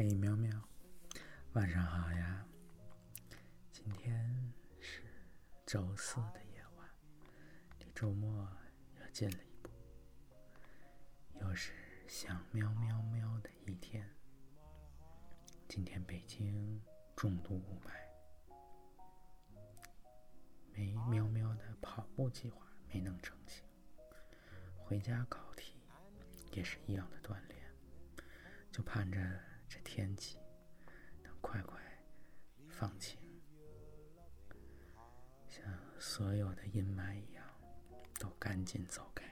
嘿，喵喵，晚上好呀！今天是周四的夜晚，离周末又近了一步，又是想喵喵喵的一天。今天北京重度雾霾，没喵喵的跑步计划没能成型，回家考题也是一样的锻炼，就盼着天气能快快放晴，像所有的阴霾一样，都赶紧走开。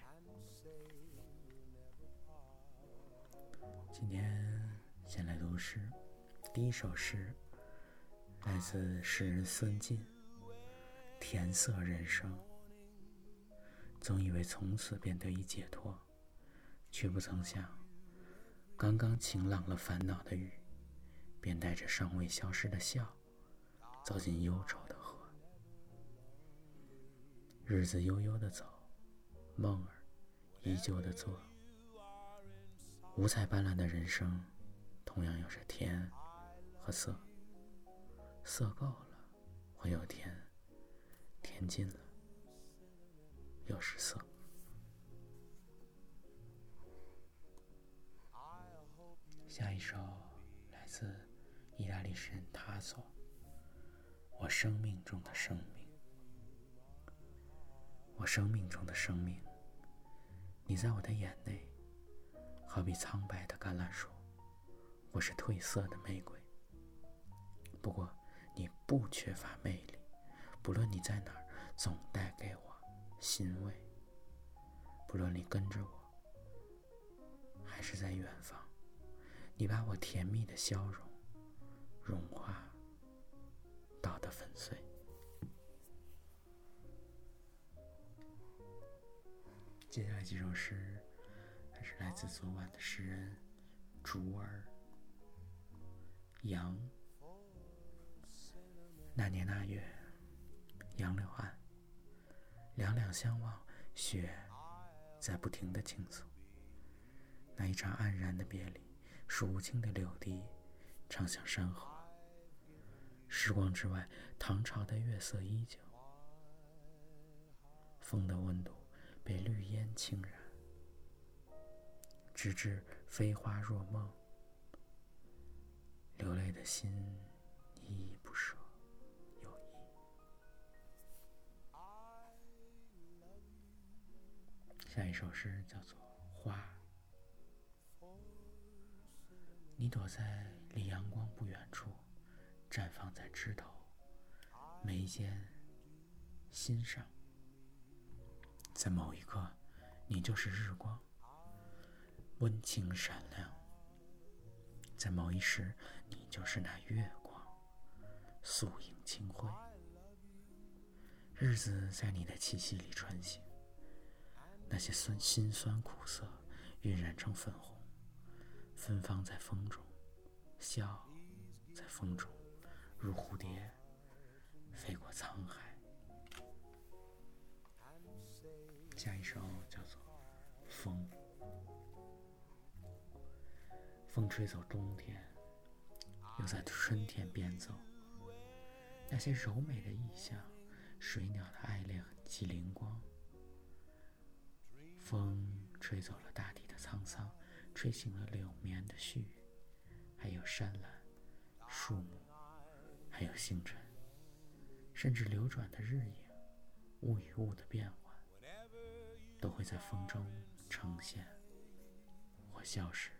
今天先来读诗。第一首诗来自诗人孙晋，《填色人生》。总以为从此便得以解脱，却不曾想，刚刚晴朗了烦恼的雨，便带着尚未消失的笑，走进忧愁的河。日子悠悠的走，梦儿依旧的做，五彩斑斓的人生，同样有着甜。和色，色够了，会有甜；甜尽了，又是色。下一首来自意大利诗人塔索，《我生命中的生命》，我生命中的生命，你在我的眼内，好比苍白的橄榄树，我是褪色的玫瑰。不过，你不缺乏魅力，不论你在哪儿，总带给我欣慰。不论你跟着我，还是在远方，你把我甜蜜的笑容融化，捣得粉碎。接下来几首诗，还是来自昨晚的诗人竹儿杨。那年那月，杨柳岸，两两相望，雪在不停的倾诉。那一场黯然的别离，数不清的柳笛，唱响山河。时光之外，唐朝的月色依旧，风的温度被绿烟浸染，直至飞花若梦，流泪的心依依不舍。下一首诗叫做《花》。你躲在离阳光不远处，绽放在枝头、眉间、心上。在某一刻，你就是日光，温情闪亮；在某一时，你就是那月光，素影清辉。日子在你的气息里穿行。那些酸辛酸苦涩，晕染成粉红，芬芳在风中，笑在风中，如蝴蝶飞过沧海。下一首叫做《风》，风吹走冬天，又在春天边走。那些柔美的意象，水鸟的爱恋和机灵光。风吹走了大地的沧桑，吹醒了柳绵的絮，还有山岚、树木，还有星辰，甚至流转的日影，物与物的变换，都会在风中呈现或消失。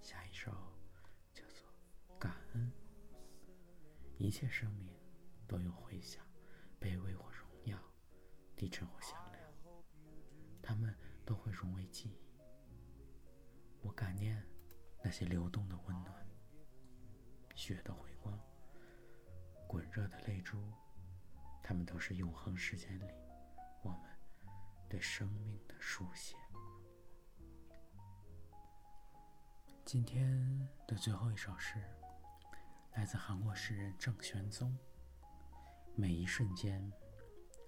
下一首叫做《感恩》，一切生命都有回响，卑微或荣耀。低沉或响他，们都会融为记忆。我感念那些流动的温暖，雪的回光，滚热的泪珠，它们都是永恒时间里我们对生命的书写。今天的最后一首诗，来自韩国诗人郑玄宗。每一瞬间。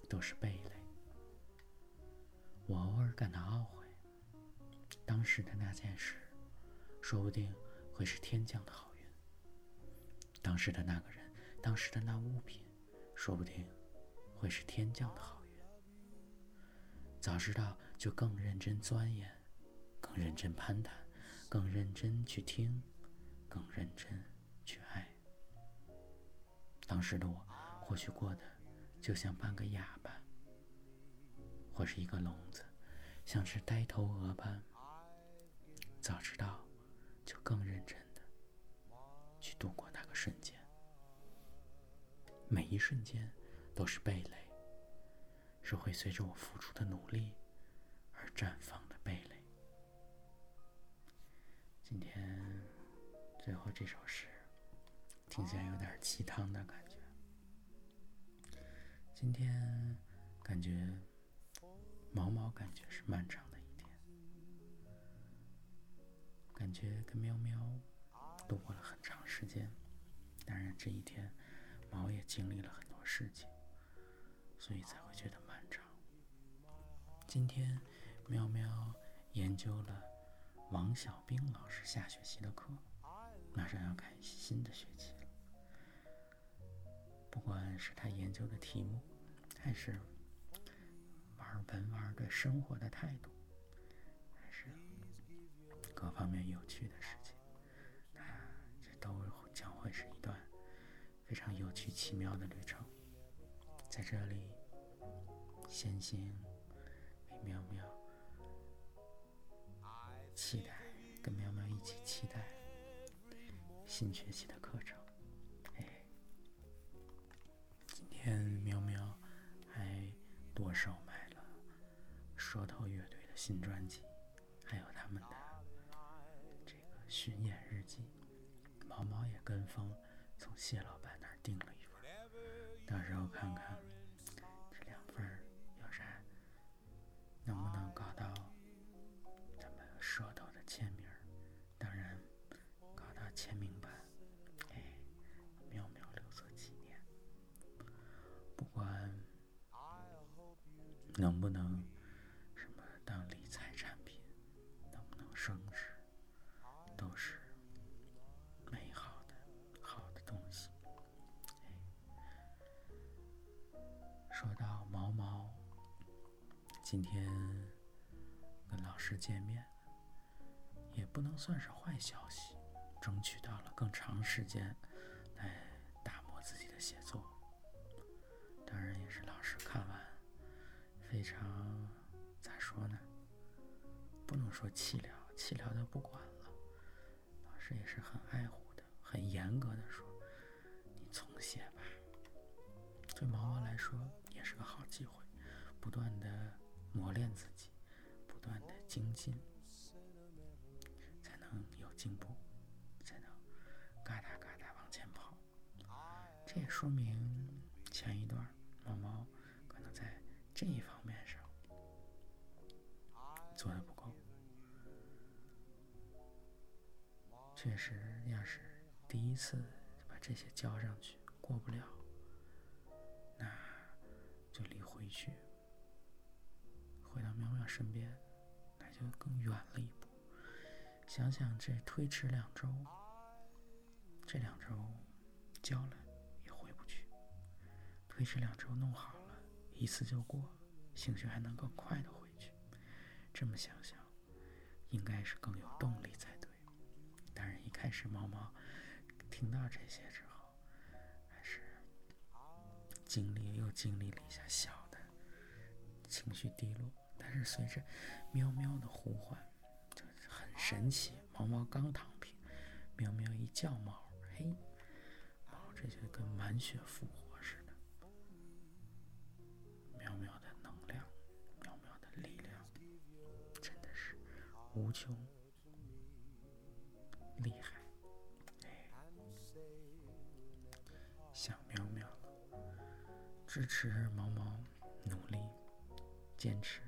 都是蓓蕾。我偶尔感到懊悔，当时的那件事，说不定会是天降的好运；当时的那个人，当时的那物品，说不定会是天降的好运。早知道就更认真钻研，更认真攀谈，更认真去听，更认真去爱。当时的我，或许过得就像半个哑巴，或是一个聋子，像是呆头鹅般。早知道，就更认真的去度过那个瞬间。每一瞬间都是蓓蕾，是会随着我付出的努力而绽放的蓓蕾。今天最后这首诗。听起来有点鸡汤的感觉。今天感觉毛毛感觉是漫长的一天，感觉跟喵喵度过了很长时间。当然这一天毛也经历了很多事情，所以才会觉得漫长。今天喵喵研究了王小兵老师下学期的课，马上要开新的学期了。不管是他研究的题目，还是玩文玩的生活的态度，还是各方面有趣的事情，那这都将会是一段非常有趣奇妙的旅程。在这里，先行给喵喵期待，跟喵喵一起期待新学期的课程。今天喵喵还多手舌头乐队的新专辑，还有他们的这个巡演日记。毛毛也跟风从谢老板那儿订了一份，到时候看看这两份有啥能不能搞到咱们舌头的签名。当然，搞到签名版。哎，妙妙留作纪念。不管能不能今天跟老师见面，也不能算是坏消息，争取到了更长时间来打磨自己的写作。当然，也是老师看完。非常咋说呢？不能说弃疗，弃疗就不管了。老师也是很爱护的，很严格的说：“你重写吧。”对毛毛来说也是个好机会，不断的磨练自己，不断的精进，才能有进步，才能嘎哒嘎哒往前跑。这也说明前一段毛毛可能在这一方面上。做的不够，确实，要是第一次把这些交上去过不了，那就离回去，回到喵喵身边，那就更远了一步。想想这推迟两周，这两周交了也回不去，推迟两周弄好了，一次就过，兴许还能更快的回去。这么想想，应该是更有动力才对。当然，一开始猫猫听到这些之后，还是经历又经历了一下小的情绪低落。但是随着喵喵的呼唤，就很神奇。毛毛刚躺平，喵喵一叫毛，嘿，毛这就跟满血复活似的。喵喵的能量，喵喵的力量，真的是。无穷厉害，想喵喵了支持毛毛努力坚持，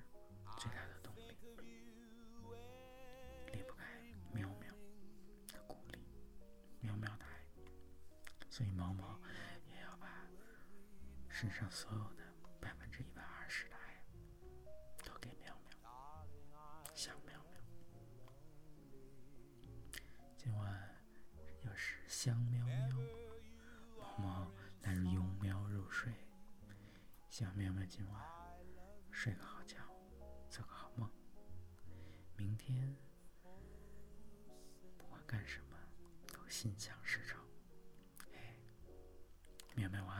身上所有的百分之一百二十的爱，都给喵喵，想喵喵。今晚又是香喵喵，毛毛那是拥喵入睡，希望喵喵今晚睡个好觉，做个好梦。明天不管干什么都心想事成。哎，喵喵晚安。